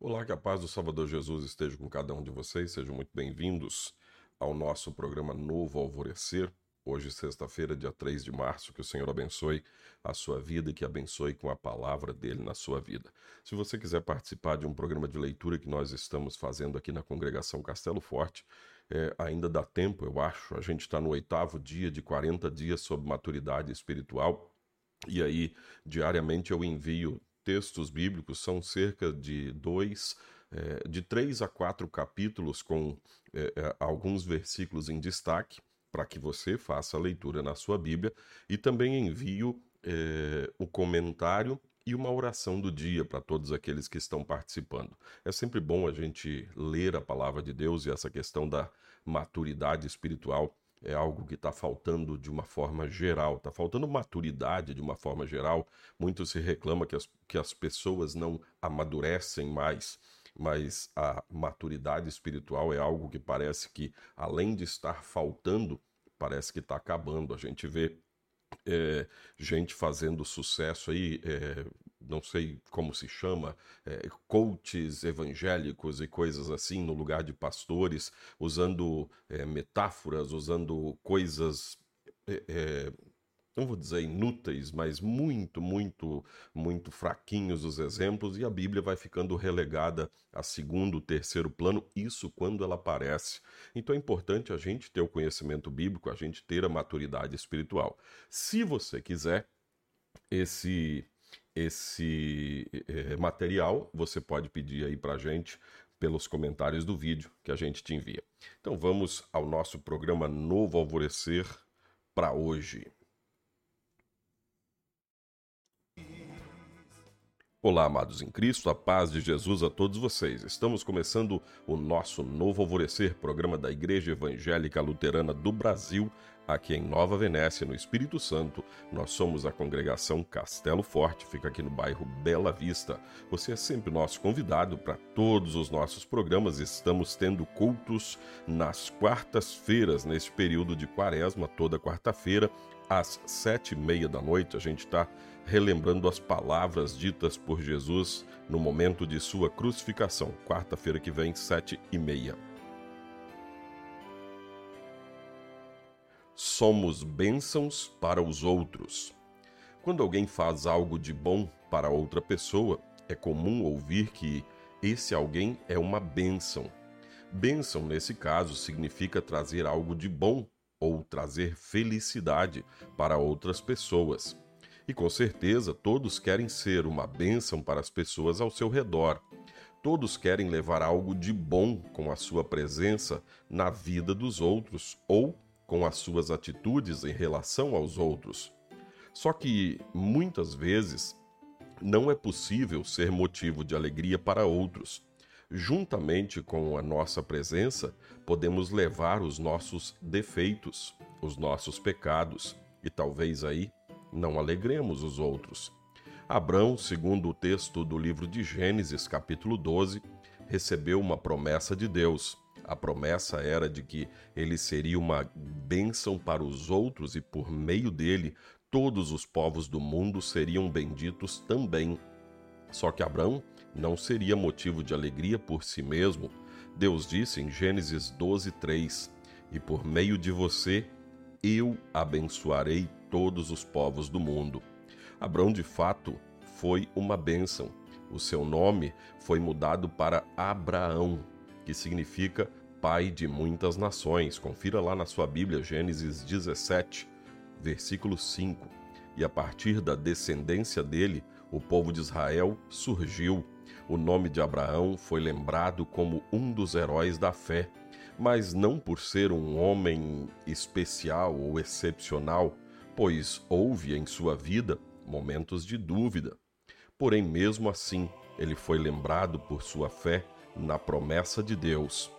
Olá, que a paz do Salvador Jesus esteja com cada um de vocês. Sejam muito bem-vindos ao nosso programa Novo Alvorecer. Hoje, sexta-feira, dia 3 de março, que o Senhor abençoe a sua vida e que abençoe com a palavra dele na sua vida. Se você quiser participar de um programa de leitura que nós estamos fazendo aqui na congregação Castelo Forte, é, ainda dá tempo, eu acho. A gente está no oitavo dia de 40 dias sobre maturidade espiritual. E aí, diariamente, eu envio textos bíblicos, são cerca de dois, é, de três a quatro capítulos com é, é, alguns versículos em destaque para que você faça a leitura na sua Bíblia e também envio é, o comentário e uma oração do dia para todos aqueles que estão participando. É sempre bom a gente ler a palavra de Deus e essa questão da maturidade espiritual é algo que está faltando de uma forma geral, está faltando maturidade de uma forma geral. Muito se reclama que as, que as pessoas não amadurecem mais, mas a maturidade espiritual é algo que parece que, além de estar faltando, parece que está acabando. A gente vê é, gente fazendo sucesso aí, é, não sei como se chama, é, coaches evangélicos e coisas assim, no lugar de pastores, usando é, metáforas, usando coisas. Não vou dizer inúteis, mas muito, muito, muito fraquinhos os exemplos, e a Bíblia vai ficando relegada a segundo, terceiro plano, isso quando ela aparece. Então é importante a gente ter o conhecimento bíblico, a gente ter a maturidade espiritual. Se você quiser, esse esse é, material, você pode pedir aí para gente pelos comentários do vídeo que a gente te envia. Então vamos ao nosso programa Novo Alvorecer para hoje. Olá, amados em Cristo, a paz de Jesus a todos vocês. Estamos começando o nosso Novo Alvorecer, programa da Igreja Evangélica Luterana do Brasil, aqui em Nova Venécia, no Espírito Santo. Nós somos a congregação Castelo Forte, fica aqui no bairro Bela Vista. Você é sempre nosso convidado para todos os nossos programas. Estamos tendo cultos nas quartas-feiras, nesse período de quaresma, toda quarta-feira, às sete e meia da noite. A gente está relembrando as palavras ditas por Jesus no momento de sua crucificação, quarta-feira que vem, sete e meia. Somos bênçãos para os outros. Quando alguém faz algo de bom para outra pessoa, é comum ouvir que esse alguém é uma bênção. Bênção, nesse caso, significa trazer algo de bom ou trazer felicidade para outras pessoas. E com certeza todos querem ser uma bênção para as pessoas ao seu redor. Todos querem levar algo de bom com a sua presença na vida dos outros ou com as suas atitudes em relação aos outros. Só que, muitas vezes, não é possível ser motivo de alegria para outros. Juntamente com a nossa presença, podemos levar os nossos defeitos, os nossos pecados, e talvez aí não alegremos os outros. Abrão, segundo o texto do livro de Gênesis, capítulo 12, recebeu uma promessa de Deus. A promessa era de que ele seria uma bênção para os outros e por meio dele todos os povos do mundo seriam benditos também. Só que Abrão não seria motivo de alegria por si mesmo. Deus disse em Gênesis 12, 3: E por meio de você eu abençoarei todos os povos do mundo. Abrão, de fato, foi uma bênção. O seu nome foi mudado para Abraão, que significa pai de muitas nações. Confira lá na sua Bíblia, Gênesis 17, versículo 5. E a partir da descendência dele, o povo de Israel surgiu. O nome de Abraão foi lembrado como um dos heróis da fé, mas não por ser um homem especial ou excepcional, pois houve em sua vida momentos de dúvida. Porém, mesmo assim, ele foi lembrado por sua fé na promessa de Deus.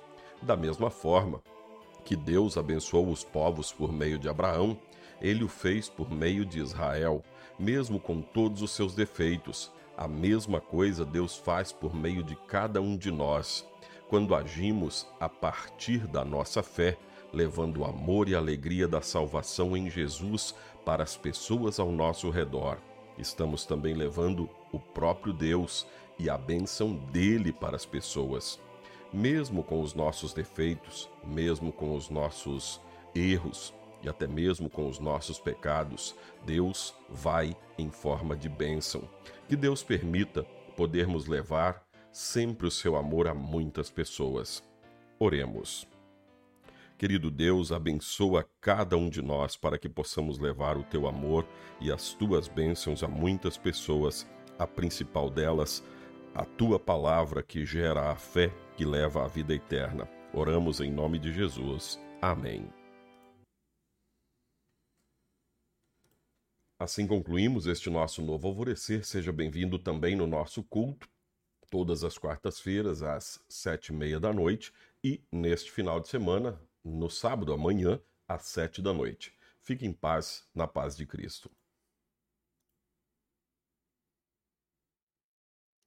Da mesma forma que Deus abençoou os povos por meio de Abraão, ele o fez por meio de Israel, mesmo com todos os seus defeitos. A mesma coisa Deus faz por meio de cada um de nós, quando agimos a partir da nossa fé levando o amor e alegria da salvação em Jesus para as pessoas ao nosso redor. estamos também levando o próprio Deus e a bênção dele para as pessoas. Mesmo com os nossos defeitos, mesmo com os nossos erros e até mesmo com os nossos pecados, Deus vai em forma de bênção. Que Deus permita podermos levar sempre o seu amor a muitas pessoas. Oremos. Querido Deus, abençoa cada um de nós para que possamos levar o teu amor e as tuas bênçãos a muitas pessoas, a principal delas, a tua palavra que gera a fé que leva à vida eterna. Oramos em nome de Jesus. Amém. Assim concluímos este nosso novo alvorecer. Seja bem-vindo também no nosso culto, todas as quartas-feiras, às sete e meia da noite, e neste final de semana, no sábado, amanhã, às sete da noite. Fique em paz, na paz de Cristo.